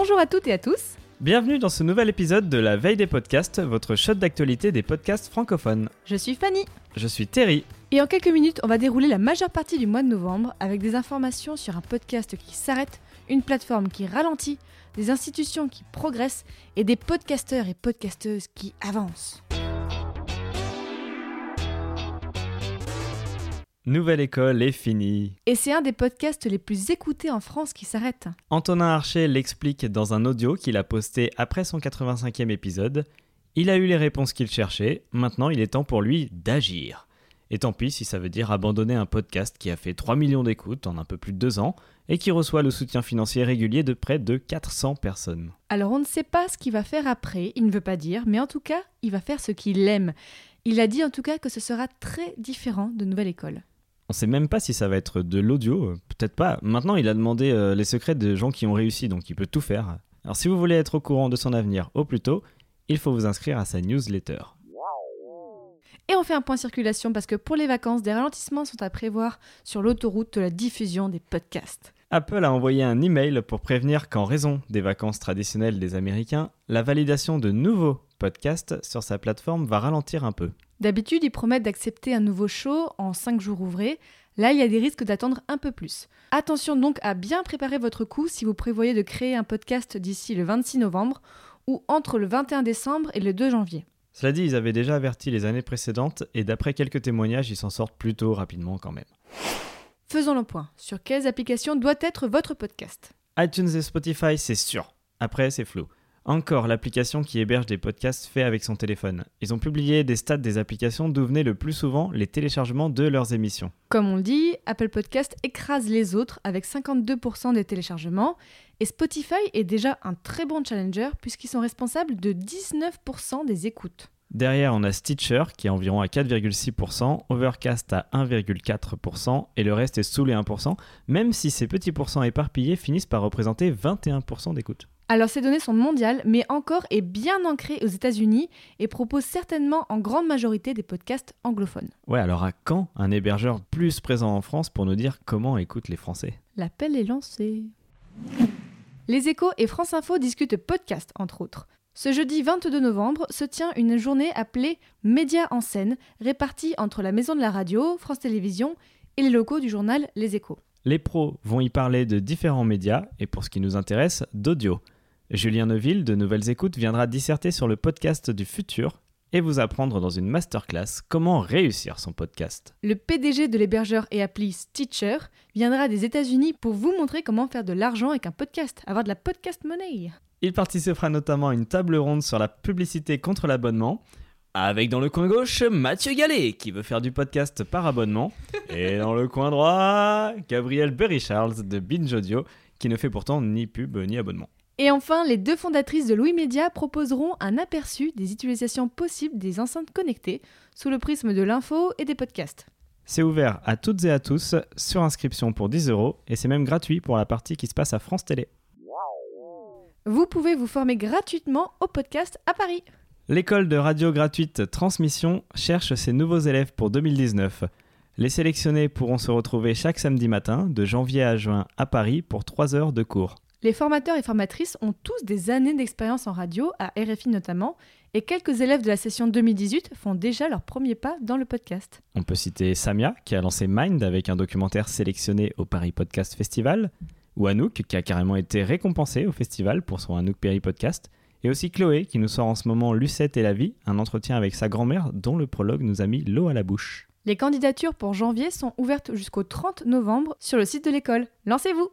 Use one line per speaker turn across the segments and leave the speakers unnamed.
Bonjour à toutes et à tous.
Bienvenue dans ce nouvel épisode de La Veille des podcasts, votre shot d'actualité des podcasts francophones.
Je suis Fanny.
Je suis Terry.
Et en quelques minutes, on va dérouler la majeure partie du mois de novembre avec des informations sur un podcast qui s'arrête, une plateforme qui ralentit, des institutions qui progressent et des podcasteurs et podcasteuses qui avancent.
Nouvelle école est finie.
Et c'est un des podcasts les plus écoutés en France qui s'arrête.
Antonin Archer l'explique dans un audio qu'il a posté après son 85e épisode. Il a eu les réponses qu'il cherchait, maintenant il est temps pour lui d'agir. Et tant pis si ça veut dire abandonner un podcast qui a fait 3 millions d'écoutes en un peu plus de 2 ans et qui reçoit le soutien financier régulier de près de 400 personnes.
Alors on ne sait pas ce qu'il va faire après, il ne veut pas dire, mais en tout cas, il va faire ce qu'il aime. Il a dit en tout cas que ce sera très différent de Nouvelle École.
On sait même pas si ça va être de l'audio, euh, peut-être pas. Maintenant, il a demandé euh, les secrets de gens qui ont réussi, donc il peut tout faire. Alors si vous voulez être au courant de son avenir au plus tôt, il faut vous inscrire à sa newsletter.
Et on fait un point circulation parce que pour les vacances, des ralentissements sont à prévoir sur l'autoroute de la diffusion des podcasts.
Apple a envoyé un email pour prévenir qu'en raison des vacances traditionnelles des Américains, la validation de nouveaux podcasts sur sa plateforme va ralentir un peu.
D'habitude, ils promettent d'accepter un nouveau show en 5 jours ouvrés. Là, il y a des risques d'attendre un peu plus. Attention donc à bien préparer votre coup si vous prévoyez de créer un podcast d'ici le 26 novembre ou entre le 21 décembre et le 2 janvier.
Cela dit, ils avaient déjà averti les années précédentes et d'après quelques témoignages, ils s'en sortent plutôt rapidement quand même.
Faisons le point. Sur quelles applications doit être votre podcast?
iTunes et Spotify, c'est sûr. Après, c'est flou. Encore l'application qui héberge des podcasts faits avec son téléphone. Ils ont publié des stats des applications d'où venaient le plus souvent les téléchargements de leurs émissions.
Comme on le dit, Apple Podcast écrase les autres avec 52% des téléchargements et Spotify est déjà un très bon challenger puisqu'ils sont responsables de 19% des écoutes.
Derrière, on a Stitcher qui est environ à 4,6%, Overcast à 1,4% et le reste est sous les 1%, même si ces petits pourcents éparpillés finissent par représenter 21% d'écoute.
Alors ces données sont mondiales, mais encore et bien ancrées aux États-Unis et proposent certainement en grande majorité des podcasts anglophones.
Ouais, alors à quand un hébergeur plus présent en France pour nous dire comment écoutent les Français?
L'appel est lancé. Les échos et France Info discutent podcast, entre autres. Ce jeudi 22 novembre se tient une journée appelée Médias en scène, répartie entre la Maison de la Radio, France Télévisions et les locaux du journal Les Échos.
Les pros vont y parler de différents médias et pour ce qui nous intéresse, d'audio. Julien Neuville de Nouvelles Écoutes viendra disserter sur le podcast du futur et vous apprendre dans une masterclass comment réussir son podcast.
Le PDG de l'hébergeur et appli Stitcher viendra des États-Unis pour vous montrer comment faire de l'argent avec un podcast, avoir de la podcast money.
Il participera notamment à une table ronde sur la publicité contre l'abonnement, avec dans le coin gauche Mathieu Gallet qui veut faire du podcast par abonnement, et dans le coin droit Gabriel Berry-Charles de Binge Audio qui ne fait pourtant ni pub ni abonnement.
Et enfin, les deux fondatrices de Louis Media proposeront un aperçu des utilisations possibles des enceintes connectées sous le prisme de l'info et des podcasts.
C'est ouvert à toutes et à tous sur inscription pour 10 euros et c'est même gratuit pour la partie qui se passe à France Télé.
Vous pouvez vous former gratuitement au podcast à Paris.
L'école de radio gratuite Transmission cherche ses nouveaux élèves pour 2019. Les sélectionnés pourront se retrouver chaque samedi matin, de janvier à juin, à Paris, pour 3 heures de cours.
Les formateurs et formatrices ont tous des années d'expérience en radio, à RFI notamment, et quelques élèves de la session 2018 font déjà leur premier pas dans le podcast.
On peut citer Samia, qui a lancé Mind avec un documentaire sélectionné au Paris Podcast Festival, ou Anouk, qui a carrément été récompensé au festival pour son Anouk Perry Podcast, et aussi Chloé, qui nous sort en ce moment Lucette et la vie, un entretien avec sa grand-mère dont le prologue nous a mis l'eau à la bouche.
Les candidatures pour janvier sont ouvertes jusqu'au 30 novembre sur le site de l'école. Lancez-vous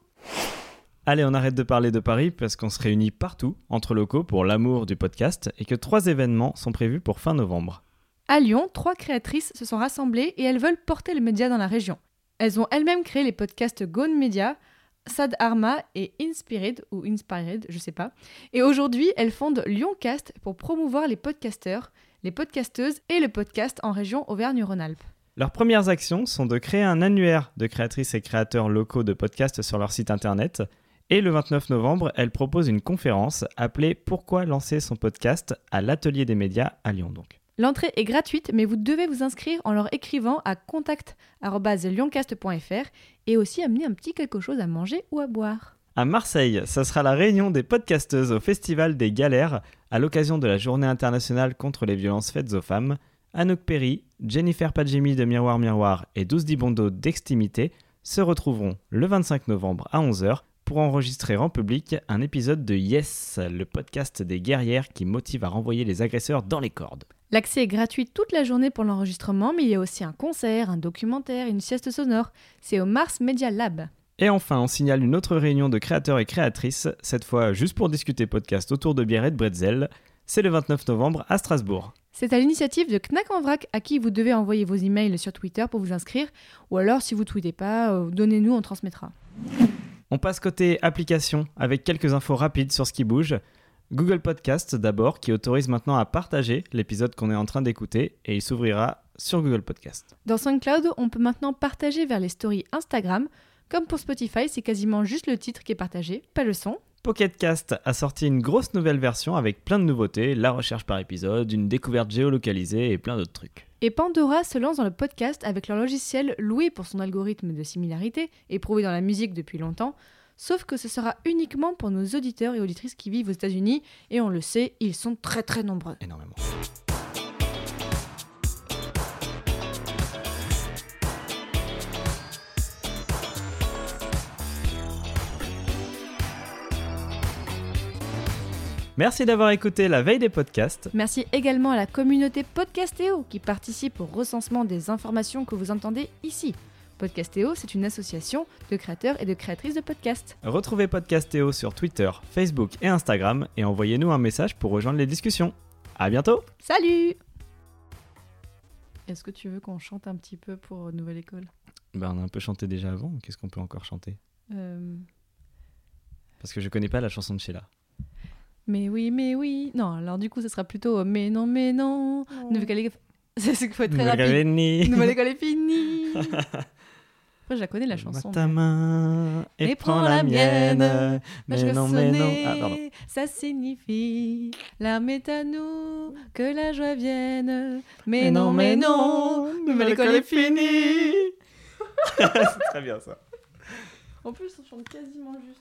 Allez, on arrête de parler de Paris parce qu'on se réunit partout entre locaux pour l'amour du podcast et que trois événements sont prévus pour fin novembre.
À Lyon, trois créatrices se sont rassemblées et elles veulent porter le média dans la région. Elles ont elles-mêmes créé les podcasts Gone Media, Sad Arma et Inspired ou Inspired, je sais pas. Et aujourd'hui, elles fondent Lyoncast pour promouvoir les podcasteurs, les podcasteuses et le podcast en région Auvergne-Rhône-Alpes.
Leurs premières actions sont de créer un annuaire de créatrices et créateurs locaux de podcasts sur leur site internet. Et le 29 novembre, elles proposent une conférence appelée Pourquoi lancer son podcast à l'atelier des médias à Lyon donc.
L'entrée est gratuite, mais vous devez vous inscrire en leur écrivant à contact.lyoncast.fr et aussi amener un petit quelque chose à manger ou à boire.
À Marseille, ça sera la réunion des podcasteuses au Festival des Galères à l'occasion de la Journée internationale contre les violences faites aux femmes. Anouk Perry, Jennifer Padjemi de Miroir Miroir et 12 Dibondo d'Extimité se retrouveront le 25 novembre à 11h pour enregistrer en public un épisode de Yes, le podcast des guerrières qui motive à renvoyer les agresseurs dans les cordes.
L'accès est gratuit toute la journée pour l'enregistrement, mais il y a aussi un concert, un documentaire, une sieste sonore. C'est au Mars Media Lab.
Et enfin, on signale une autre réunion de créateurs et créatrices, cette fois juste pour discuter podcast autour de bière et de bretzel. C'est le 29 novembre à Strasbourg.
C'est à l'initiative de Knack en vrac à qui vous devez envoyer vos emails sur Twitter pour vous inscrire, ou alors si vous tweetez pas, euh, donnez-nous, on transmettra.
On passe côté application avec quelques infos rapides sur ce qui bouge. Google Podcast d'abord, qui autorise maintenant à partager l'épisode qu'on est en train d'écouter et il s'ouvrira sur Google Podcast.
Dans SoundCloud, on peut maintenant partager vers les stories Instagram. Comme pour Spotify, c'est quasiment juste le titre qui est partagé, pas le son.
Pocketcast a sorti une grosse nouvelle version avec plein de nouveautés, la recherche par épisode, une découverte géolocalisée et plein d'autres trucs.
Et Pandora se lance dans le podcast avec leur logiciel loué pour son algorithme de similarité, éprouvé dans la musique depuis longtemps, sauf que ce sera uniquement pour nos auditeurs et auditrices qui vivent aux États-Unis, et on le sait, ils sont très très nombreux.
Énormément. Merci d'avoir écouté la veille des podcasts.
Merci également à la communauté Podcastéo qui participe au recensement des informations que vous entendez ici. Podcastéo, c'est une association de créateurs et de créatrices de podcasts.
Retrouvez Podcastéo sur Twitter, Facebook et Instagram et envoyez-nous un message pour rejoindre les discussions. À bientôt
Salut Est-ce que tu veux qu'on chante un petit peu pour Nouvelle École?
Ben, On a un peu chanté déjà avant, qu'est-ce qu'on peut encore chanter?
Euh,
Parce que je connais pas la chanson de Sheila.
Mais oui, mais oui. Non, alors du coup, ce sera plutôt euh, Mais non, mais non. Nouvelle École est... C'est ce qu'il faut être très rapide.
Nouvelle
Nouvelle École est finie Après, je la connais la chanson.
ta
mais-
main et,
Et
prends la mienne. Mais
que
non, mais non. Ah, pardon.
ça signifie l'arme est à nous, que la joie vienne. Mais, non, mais non, nouvelle école est finie.
C'est très bien ça.
En plus, on chante quasiment juste.